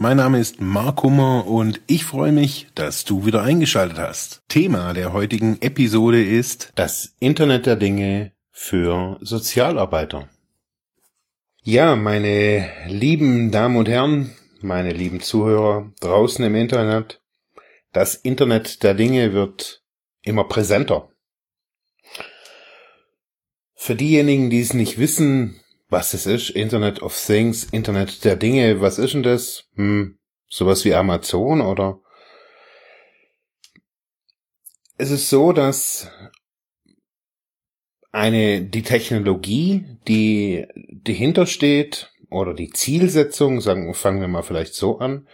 Mein Name ist Mark Hummer und ich freue mich, dass du wieder eingeschaltet hast. Thema der heutigen Episode ist das Internet der Dinge für Sozialarbeiter. Ja, meine lieben Damen und Herren, meine lieben Zuhörer draußen im Internet, das Internet der Dinge wird immer präsenter. Für diejenigen, die es nicht wissen, was es ist, Internet of Things, Internet der Dinge, was ist denn das? Hm, sowas wie Amazon oder? Es ist so, dass eine, die Technologie, die dahinter steht, oder die Zielsetzung, sagen, fangen wir mal vielleicht so an,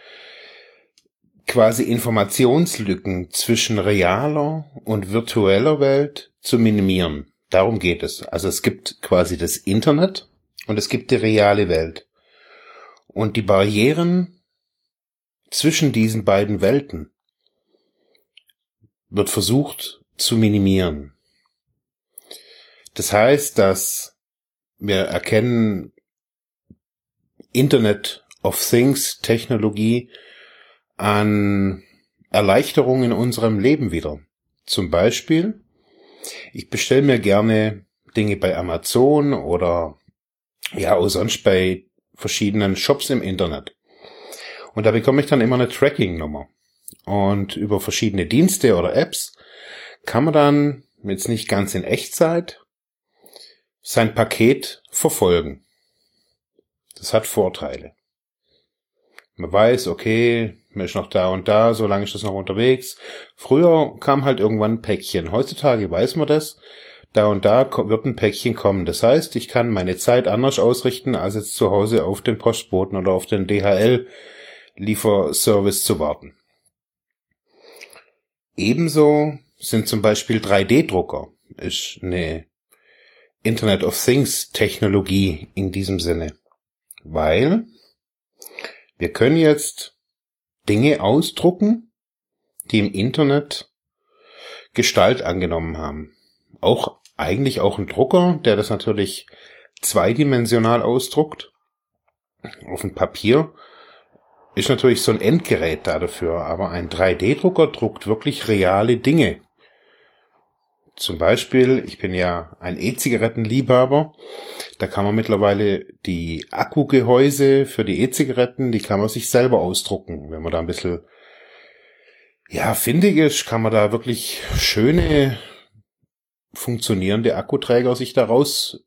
quasi Informationslücken zwischen realer und virtueller Welt zu minimieren. Darum geht es. Also es gibt quasi das Internet und es gibt die reale Welt. Und die Barrieren zwischen diesen beiden Welten wird versucht zu minimieren. Das heißt, dass wir erkennen Internet of Things Technologie an Erleichterungen in unserem Leben wieder. Zum Beispiel, ich bestelle mir gerne Dinge bei Amazon oder ja, auch sonst bei verschiedenen Shops im Internet. Und da bekomme ich dann immer eine Tracking-Nummer. Und über verschiedene Dienste oder Apps kann man dann, jetzt nicht ganz in Echtzeit, sein Paket verfolgen. Das hat Vorteile. Man weiß, okay, man ist noch da und da, so lange ist das noch unterwegs. Früher kam halt irgendwann ein Päckchen. Heutzutage weiß man das. Da und da wird ein Päckchen kommen. Das heißt, ich kann meine Zeit anders ausrichten, als jetzt zu Hause auf den Postboten oder auf den DHL-Lieferservice zu warten. Ebenso sind zum Beispiel 3D-Drucker. Ist eine Internet of Things Technologie in diesem Sinne. Weil wir können jetzt Dinge ausdrucken, die im Internet Gestalt angenommen haben. Auch eigentlich auch ein Drucker, der das natürlich zweidimensional ausdruckt. Auf dem Papier ist natürlich so ein Endgerät da dafür, aber ein 3D-Drucker druckt wirklich reale Dinge. Zum Beispiel, ich bin ja ein E-Zigarettenliebhaber. Da kann man mittlerweile die Akkugehäuse für die E-Zigaretten, die kann man sich selber ausdrucken. Wenn man da ein bisschen, ja, findig ist, kann man da wirklich schöne, funktionierende Akkuträger sich da raus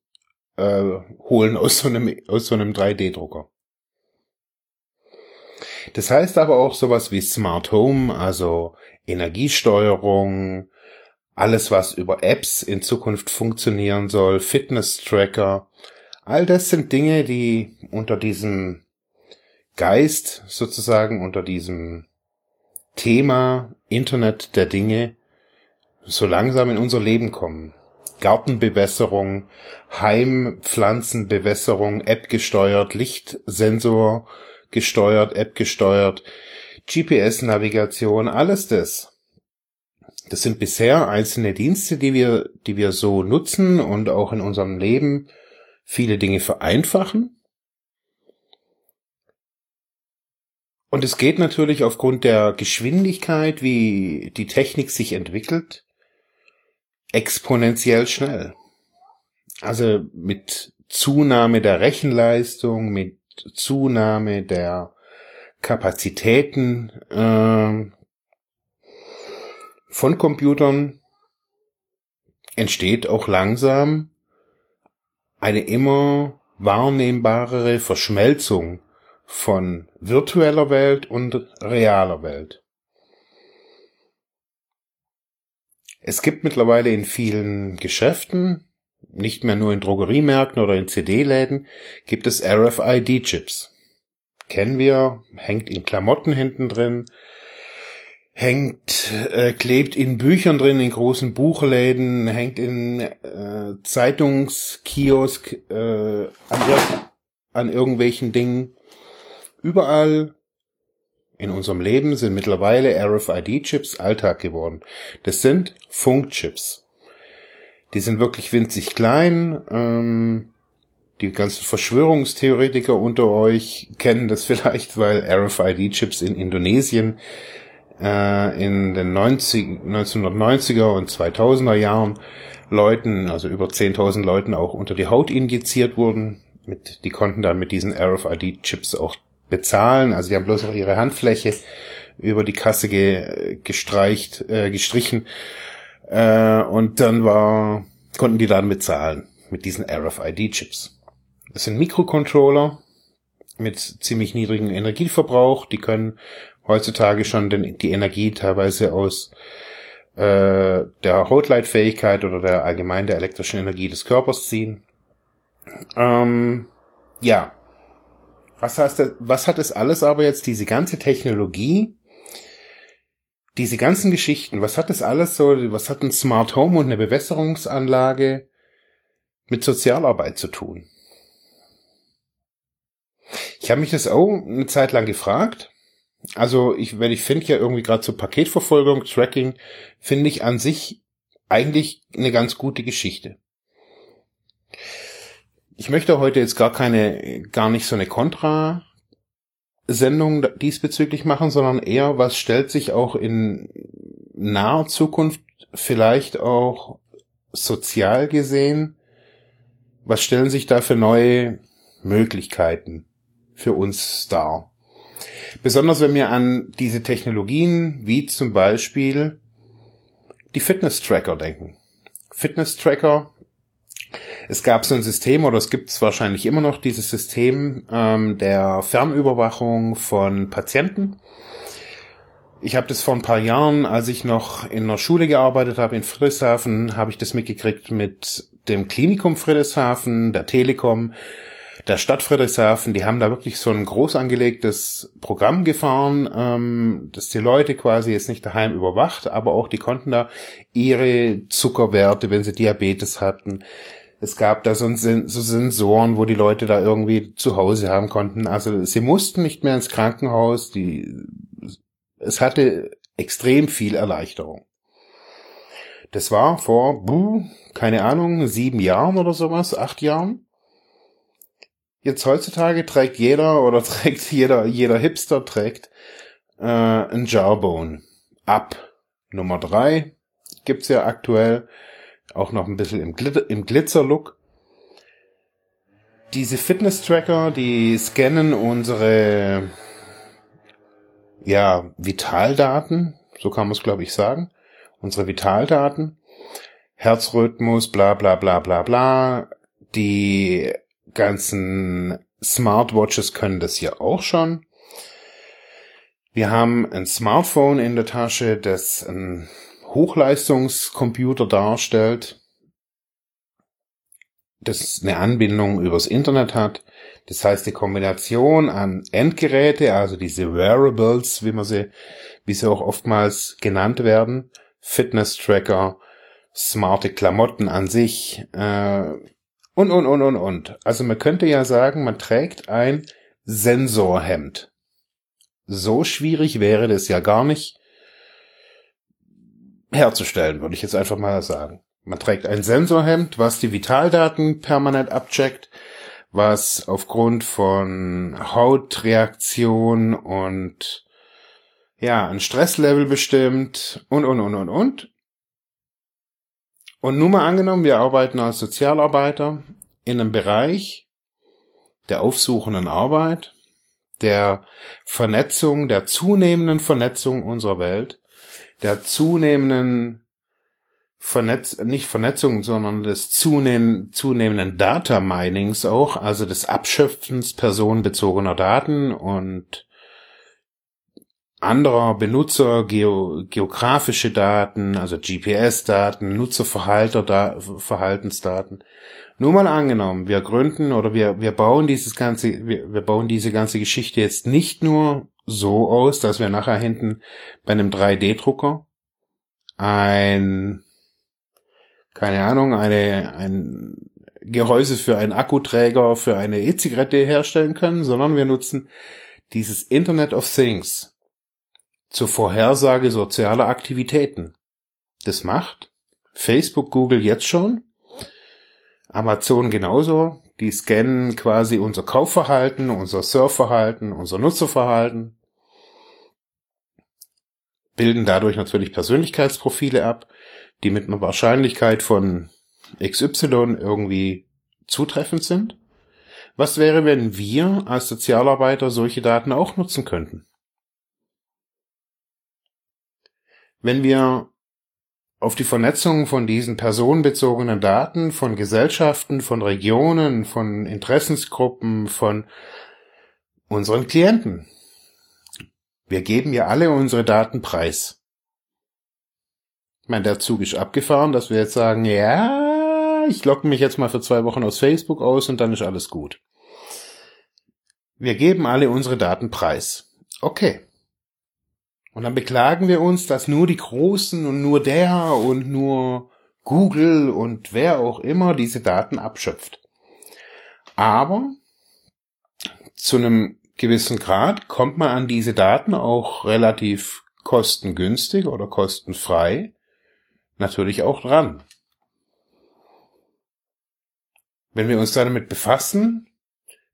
äh, holen aus so einem, aus so einem 3D-Drucker. Das heißt aber auch sowas wie Smart Home, also Energiesteuerung, alles, was über Apps in Zukunft funktionieren soll, Fitness-Tracker, all das sind Dinge, die unter diesem Geist sozusagen, unter diesem Thema Internet der Dinge so langsam in unser Leben kommen. Gartenbewässerung, Heimpflanzenbewässerung, App gesteuert, Lichtsensor gesteuert, App gesteuert, GPS-Navigation, alles das das sind bisher einzelne Dienste, die wir, die wir so nutzen und auch in unserem Leben viele Dinge vereinfachen. Und es geht natürlich aufgrund der Geschwindigkeit, wie die Technik sich entwickelt, exponentiell schnell. Also mit Zunahme der Rechenleistung, mit Zunahme der Kapazitäten äh, von Computern entsteht auch langsam eine immer wahrnehmbarere Verschmelzung von virtueller Welt und realer Welt. Es gibt mittlerweile in vielen Geschäften, nicht mehr nur in Drogeriemärkten oder in CD-Läden, gibt es RFID-Chips. Kennen wir, hängt in Klamotten hinten drin, hängt, äh, klebt in Büchern drin, in großen Buchläden, hängt in äh, Zeitungskiosk, äh, an, an irgendwelchen Dingen. Überall in unserem Leben sind mittlerweile RFID-Chips Alltag geworden. Das sind Funkchips. Die sind wirklich winzig klein. Ähm, die ganzen Verschwörungstheoretiker unter euch kennen das vielleicht, weil RFID-Chips in Indonesien äh, in den 90, 1990er und 2000er Jahren Leuten, also über 10.000 Leuten auch unter die Haut injiziert wurden. Mit, die konnten dann mit diesen RFID-Chips auch bezahlen. Also die haben bloß noch ihre Handfläche über die Kasse ge, gestreicht, äh, gestrichen. Äh, und dann war, konnten die dann bezahlen mit diesen RFID-Chips. Das sind Mikrocontroller mit ziemlich niedrigem Energieverbrauch. Die können heutzutage schon den, die Energie teilweise aus äh, der Hautleitfähigkeit oder der allgemein der elektrischen Energie des Körpers ziehen. Ähm, ja. Was heißt das, was hat es alles aber jetzt, diese ganze Technologie, diese ganzen Geschichten, was hat das alles so, was hat ein Smart Home und eine Bewässerungsanlage mit Sozialarbeit zu tun? Ich habe mich das auch eine Zeit lang gefragt also ich, wenn ich finde ja irgendwie gerade so Paketverfolgung, Tracking, finde ich an sich eigentlich eine ganz gute Geschichte. Ich möchte heute jetzt gar keine, gar nicht so eine Kontra Sendung diesbezüglich machen, sondern eher, was stellt sich auch in naher Zukunft vielleicht auch sozial gesehen, was stellen sich da für neue Möglichkeiten für uns dar? Besonders wenn wir an diese Technologien wie zum Beispiel die Fitness-Tracker denken. Fitness-Tracker, es gab so ein System oder es gibt es wahrscheinlich immer noch dieses System ähm, der Fernüberwachung von Patienten. Ich habe das vor ein paar Jahren, als ich noch in einer Schule gearbeitet habe in Friedrichshafen, habe ich das mitgekriegt mit dem Klinikum Friedrichshafen, der Telekom, der Stadt Friedrichshafen, die haben da wirklich so ein groß angelegtes Programm gefahren, ähm, dass die Leute quasi jetzt nicht daheim überwacht, aber auch die konnten da ihre Zuckerwerte, wenn sie Diabetes hatten. Es gab da so, so Sensoren, wo die Leute da irgendwie zu Hause haben konnten. Also sie mussten nicht mehr ins Krankenhaus. Die, es hatte extrem viel Erleichterung. Das war vor, buh, keine Ahnung, sieben Jahren oder sowas, acht Jahren. Jetzt heutzutage trägt jeder oder trägt jeder, jeder Hipster trägt äh, ein Jawbone. Ab Nummer drei gibt's ja aktuell auch noch ein bisschen im, Glitter, im Glitzer-Look. Diese Fitness-Tracker, die scannen unsere ja, Vitaldaten, so kann man es glaube ich sagen, unsere Vitaldaten, Herzrhythmus, bla bla bla bla bla, die ganzen Smartwatches können das ja auch schon. Wir haben ein Smartphone in der Tasche, das ein Hochleistungscomputer darstellt, das eine Anbindung übers Internet hat. Das heißt, die Kombination an Endgeräte, also diese Wearables, wie man sie, wie sie auch oftmals genannt werden, Fitness-Tracker, smarte Klamotten an sich, äh, und, und, und, und, und. Also man könnte ja sagen, man trägt ein Sensorhemd. So schwierig wäre das ja gar nicht herzustellen, würde ich jetzt einfach mal sagen. Man trägt ein Sensorhemd, was die Vitaldaten permanent abcheckt, was aufgrund von Hautreaktion und ja, ein Stresslevel bestimmt und, und, und, und, und. Und nun mal angenommen, wir arbeiten als Sozialarbeiter in einem Bereich der aufsuchenden Arbeit, der Vernetzung, der zunehmenden Vernetzung unserer Welt, der zunehmenden Vernetz, nicht Vernetzung, sondern des zunehm, zunehmenden Data Minings auch, also des Abschöpfens personenbezogener Daten und anderer Benutzer, geo, geografische Daten, also GPS-Daten, Nutzerverhaltensdaten. Nur mal angenommen, wir gründen oder wir, wir bauen dieses ganze, wir, wir bauen diese ganze Geschichte jetzt nicht nur so aus, dass wir nachher hinten bei einem 3D-Drucker ein, keine Ahnung, eine, ein Gehäuse für einen Akkuträger, für eine E-Zigarette herstellen können, sondern wir nutzen dieses Internet of Things zur Vorhersage sozialer Aktivitäten. Das macht Facebook, Google jetzt schon, Amazon genauso. Die scannen quasi unser Kaufverhalten, unser Surfverhalten, unser Nutzerverhalten bilden dadurch natürlich Persönlichkeitsprofile ab, die mit einer Wahrscheinlichkeit von XY irgendwie zutreffend sind. Was wäre, wenn wir als Sozialarbeiter solche Daten auch nutzen könnten? Wenn wir auf die Vernetzung von diesen personenbezogenen Daten, von Gesellschaften, von Regionen, von Interessensgruppen, von unseren Klienten wir geben ja alle unsere Daten preis. Ich meine, der Zug ist abgefahren, dass wir jetzt sagen, ja, ich logge mich jetzt mal für zwei Wochen aus Facebook aus und dann ist alles gut. Wir geben alle unsere Daten preis. Okay. Und dann beklagen wir uns, dass nur die Großen und nur der und nur Google und wer auch immer diese Daten abschöpft. Aber zu einem gewissen Grad kommt man an diese Daten auch relativ kostengünstig oder kostenfrei natürlich auch dran. Wenn wir uns damit befassen,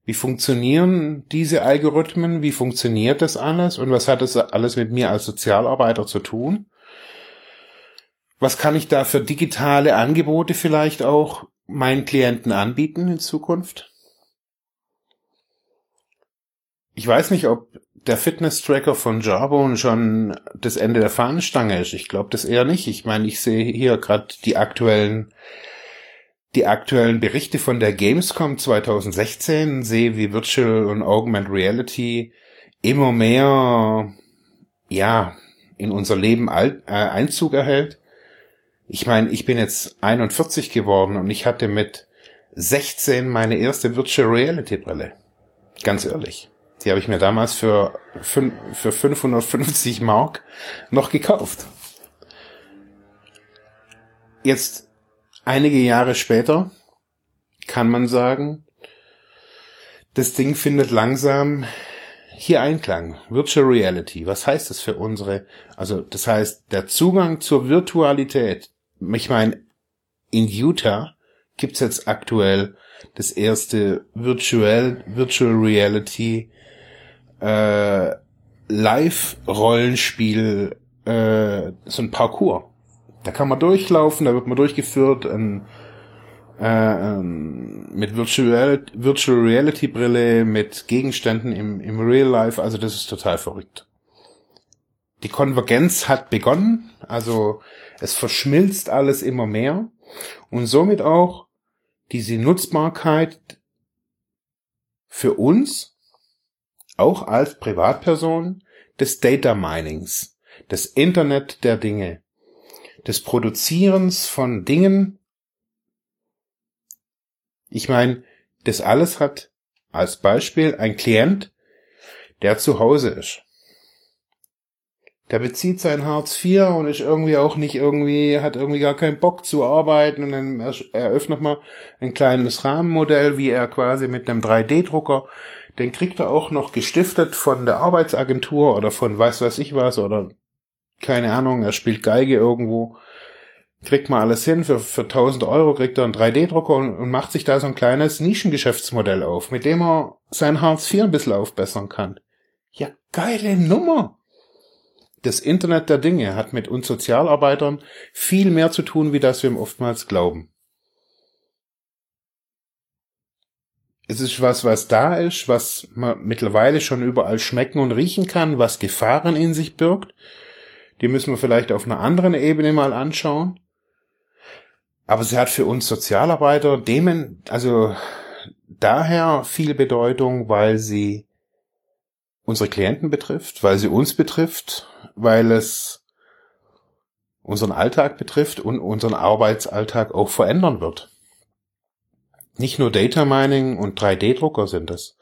wie funktionieren diese Algorithmen, wie funktioniert das alles und was hat das alles mit mir als Sozialarbeiter zu tun? Was kann ich da für digitale Angebote vielleicht auch meinen Klienten anbieten in Zukunft? Ich weiß nicht, ob der Fitness-Tracker von Jarbone schon das Ende der Fahnenstange ist. Ich glaube das eher nicht. Ich meine, ich sehe hier gerade die aktuellen die aktuellen Berichte von der Gamescom 2016, sehe wie Virtual und Augmented Reality immer mehr ja in unser Leben äh, Einzug erhält. Ich meine, ich bin jetzt 41 geworden und ich hatte mit 16 meine erste Virtual Reality Brille. Ganz ehrlich. Die habe ich mir damals für, für 550 Mark noch gekauft. Jetzt, einige Jahre später, kann man sagen, das Ding findet langsam hier Einklang. Virtual Reality. Was heißt das für unsere, also das heißt, der Zugang zur Virtualität. Ich meine, in Utah gibt's jetzt aktuell das erste Virtual, Virtual Reality äh, Live-Rollenspiel, äh, so ein Parcours. Da kann man durchlaufen, da wird man durchgeführt in, äh, ähm, mit Virtual, Virtual Reality Brille, mit Gegenständen im, im Real Life. Also das ist total verrückt. Die Konvergenz hat begonnen, also es verschmilzt alles immer mehr und somit auch diese Nutzbarkeit für uns auch als Privatperson des Data Minings, des Internet der Dinge, des Produzierens von Dingen. Ich meine, das alles hat als Beispiel ein Klient, der zu Hause ist. Der bezieht sein Hartz IV und ist irgendwie auch nicht irgendwie, hat irgendwie gar keinen Bock zu arbeiten und dann eröffnet man ein kleines Rahmenmodell, wie er quasi mit einem 3D-Drucker den kriegt er auch noch gestiftet von der Arbeitsagentur oder von weiß weiß ich was oder keine Ahnung, er spielt Geige irgendwo, kriegt mal alles hin, für, für 1000 Euro kriegt er einen 3D-Drucker und, und macht sich da so ein kleines Nischengeschäftsmodell auf, mit dem er sein Hartz IV ein bisschen aufbessern kann. Ja, geile Nummer! Das Internet der Dinge hat mit uns Sozialarbeitern viel mehr zu tun, wie das wir ihm oftmals glauben. Es ist was, was da ist, was man mittlerweile schon überall schmecken und riechen kann, was Gefahren in sich birgt. Die müssen wir vielleicht auf einer anderen Ebene mal anschauen. Aber sie hat für uns Sozialarbeiter demen, also daher viel Bedeutung, weil sie unsere Klienten betrifft, weil sie uns betrifft, weil es unseren Alltag betrifft und unseren Arbeitsalltag auch verändern wird. Nicht nur Data Mining und 3D-Drucker sind es.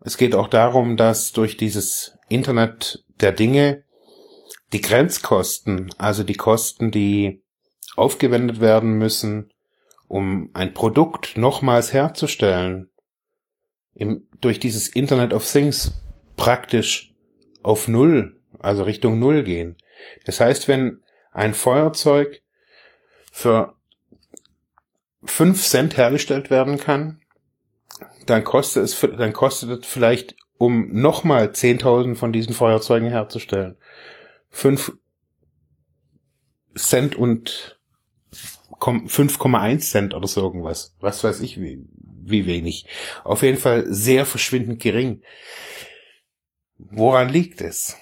Es geht auch darum, dass durch dieses Internet der Dinge die Grenzkosten, also die Kosten, die aufgewendet werden müssen, um ein Produkt nochmals herzustellen, im, durch dieses Internet of Things praktisch auf Null, also Richtung Null gehen. Das heißt, wenn ein Feuerzeug für fünf Cent hergestellt werden kann, dann kostet es, dann kostet es vielleicht, um nochmal 10.000 von diesen Feuerzeugen herzustellen, fünf Cent und 5,1 Cent oder so irgendwas. Was weiß ich, wie, wie wenig. Auf jeden Fall sehr verschwindend gering. Woran liegt es?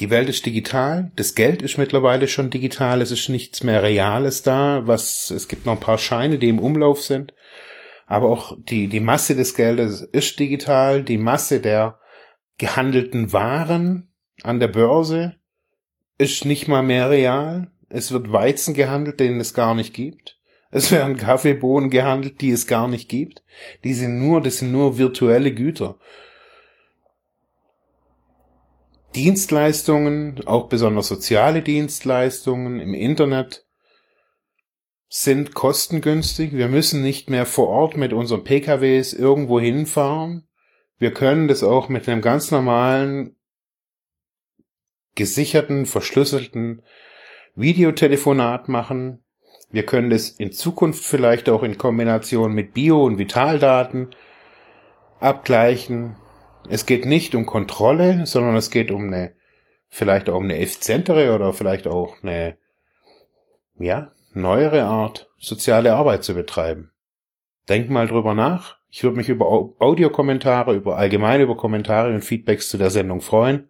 Die Welt ist digital, das Geld ist mittlerweile schon digital, es ist nichts mehr Reales da, was, es gibt noch ein paar Scheine, die im Umlauf sind, aber auch die, die Masse des Geldes ist digital, die Masse der gehandelten Waren an der Börse ist nicht mal mehr real, es wird Weizen gehandelt, den es gar nicht gibt. Es werden Kaffeebohnen gehandelt, die es gar nicht gibt. Die sind nur, das sind nur virtuelle Güter. Dienstleistungen, auch besonders soziale Dienstleistungen im Internet sind kostengünstig. Wir müssen nicht mehr vor Ort mit unseren PKWs irgendwo hinfahren. Wir können das auch mit einem ganz normalen, gesicherten, verschlüsselten Videotelefonat machen. Wir können das in Zukunft vielleicht auch in Kombination mit Bio- und Vitaldaten abgleichen. Es geht nicht um Kontrolle, sondern es geht um eine, vielleicht auch um eine effizientere oder vielleicht auch eine, ja, neuere Art, soziale Arbeit zu betreiben. Denk mal drüber nach. Ich würde mich über Audiokommentare, über allgemein über Kommentare und Feedbacks zu der Sendung freuen.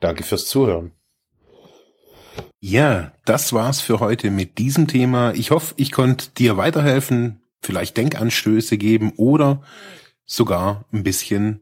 Danke fürs Zuhören. Ja, das war's für heute mit diesem Thema. Ich hoffe, ich konnte dir weiterhelfen, vielleicht Denkanstöße geben oder sogar ein bisschen